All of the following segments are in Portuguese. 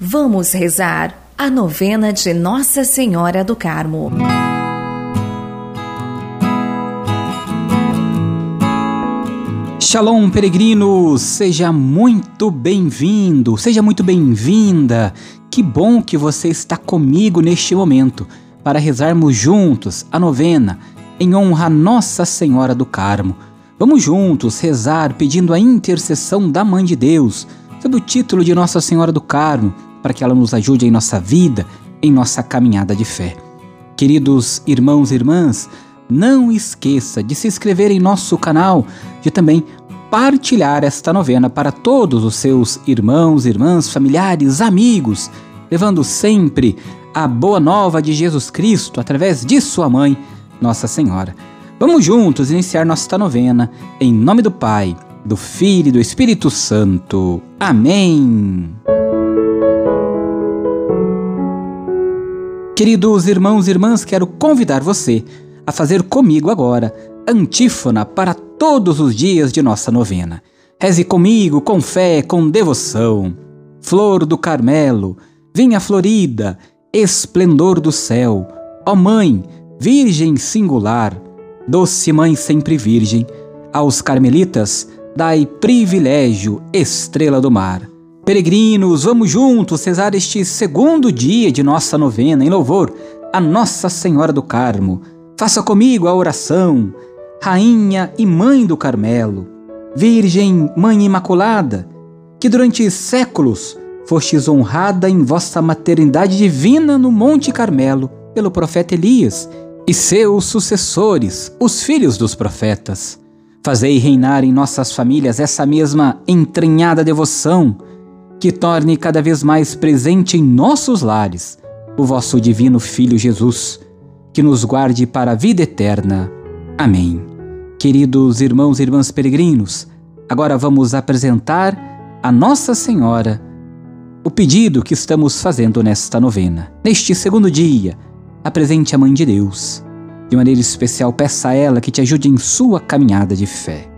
Vamos rezar a novena de Nossa Senhora do Carmo. Shalom, peregrino! Seja muito bem-vindo, seja muito bem-vinda. Que bom que você está comigo neste momento para rezarmos juntos a novena em honra a Nossa Senhora do Carmo. Vamos juntos rezar pedindo a intercessão da Mãe de Deus, sob o título de Nossa Senhora do Carmo para que ela nos ajude em nossa vida, em nossa caminhada de fé. Queridos irmãos e irmãs, não esqueça de se inscrever em nosso canal, de também partilhar esta novena para todos os seus irmãos, irmãs, familiares, amigos, levando sempre a boa nova de Jesus Cristo através de sua mãe, Nossa Senhora. Vamos juntos iniciar nossa novena em nome do Pai, do Filho e do Espírito Santo. Amém. Queridos irmãos e irmãs, quero convidar você a fazer comigo agora antífona para todos os dias de nossa novena. Reze comigo com fé, com devoção. Flor do Carmelo, vinha florida, esplendor do céu, ó Mãe, Virgem singular, doce Mãe sempre Virgem, aos carmelitas dai privilégio, estrela do mar. Peregrinos, vamos juntos cesar este segundo dia de nossa novena em louvor a Nossa Senhora do Carmo. Faça comigo a oração, Rainha e Mãe do Carmelo, Virgem Mãe Imaculada, que durante séculos fostes honrada em vossa maternidade divina no Monte Carmelo pelo profeta Elias e seus sucessores, os filhos dos profetas. Fazei reinar em nossas famílias essa mesma entranhada devoção que torne cada vez mais presente em nossos lares o vosso divino Filho Jesus, que nos guarde para a vida eterna. Amém. Queridos irmãos e irmãs peregrinos, agora vamos apresentar a Nossa Senhora o pedido que estamos fazendo nesta novena. Neste segundo dia, apresente a Mãe de Deus. De maneira especial, peça a ela que te ajude em sua caminhada de fé.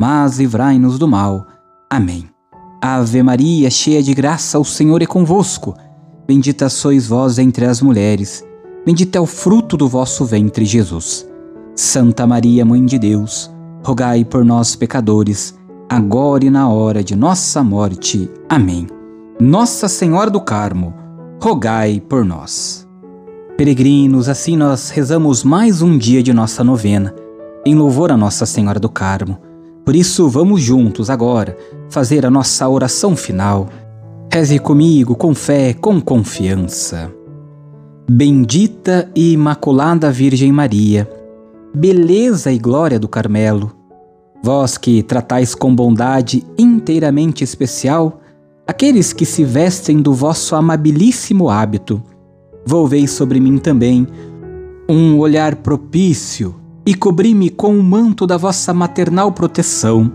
mas livrai-nos do mal. Amém. Ave Maria, cheia de graça, o Senhor é convosco. Bendita sois vós entre as mulheres, bendito é o fruto do vosso ventre, Jesus. Santa Maria, Mãe de Deus, rogai por nós, pecadores, agora e na hora de nossa morte. Amém. Nossa Senhora do Carmo, rogai por nós. Peregrinos, assim nós rezamos mais um dia de nossa novena, em louvor a Nossa Senhora do Carmo por isso, vamos juntos agora fazer a nossa oração final. Reze comigo com fé, com confiança. Bendita e Imaculada Virgem Maria, beleza e glória do Carmelo, vós que tratais com bondade inteiramente especial aqueles que se vestem do vosso amabilíssimo hábito, volvei sobre mim também um olhar propício e cobri-me com o manto da vossa maternal proteção.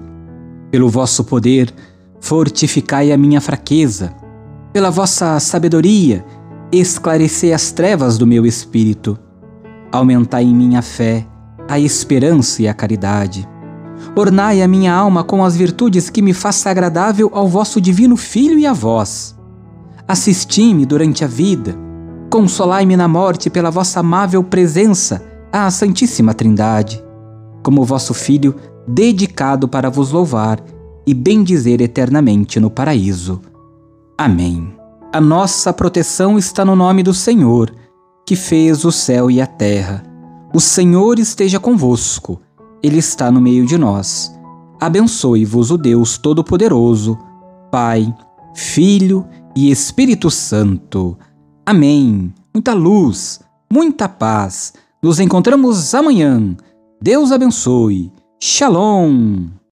Pelo vosso poder, fortificai a minha fraqueza. Pela vossa sabedoria, esclarecei as trevas do meu espírito. Aumentai em minha fé, a esperança e a caridade. Ornai a minha alma com as virtudes que me faça agradável ao vosso divino Filho e a vós. Assisti-me durante a vida, consolai-me na morte pela vossa amável presença à Santíssima Trindade, como vosso Filho, dedicado para vos louvar e bendizer eternamente no paraíso. Amém. A nossa proteção está no nome do Senhor, que fez o céu e a terra. O Senhor esteja convosco, Ele está no meio de nós. Abençoe-vos o Deus Todo-Poderoso, Pai, Filho e Espírito Santo. Amém. Muita luz, muita paz nos encontramos amanhã. Deus abençoe. Shalom.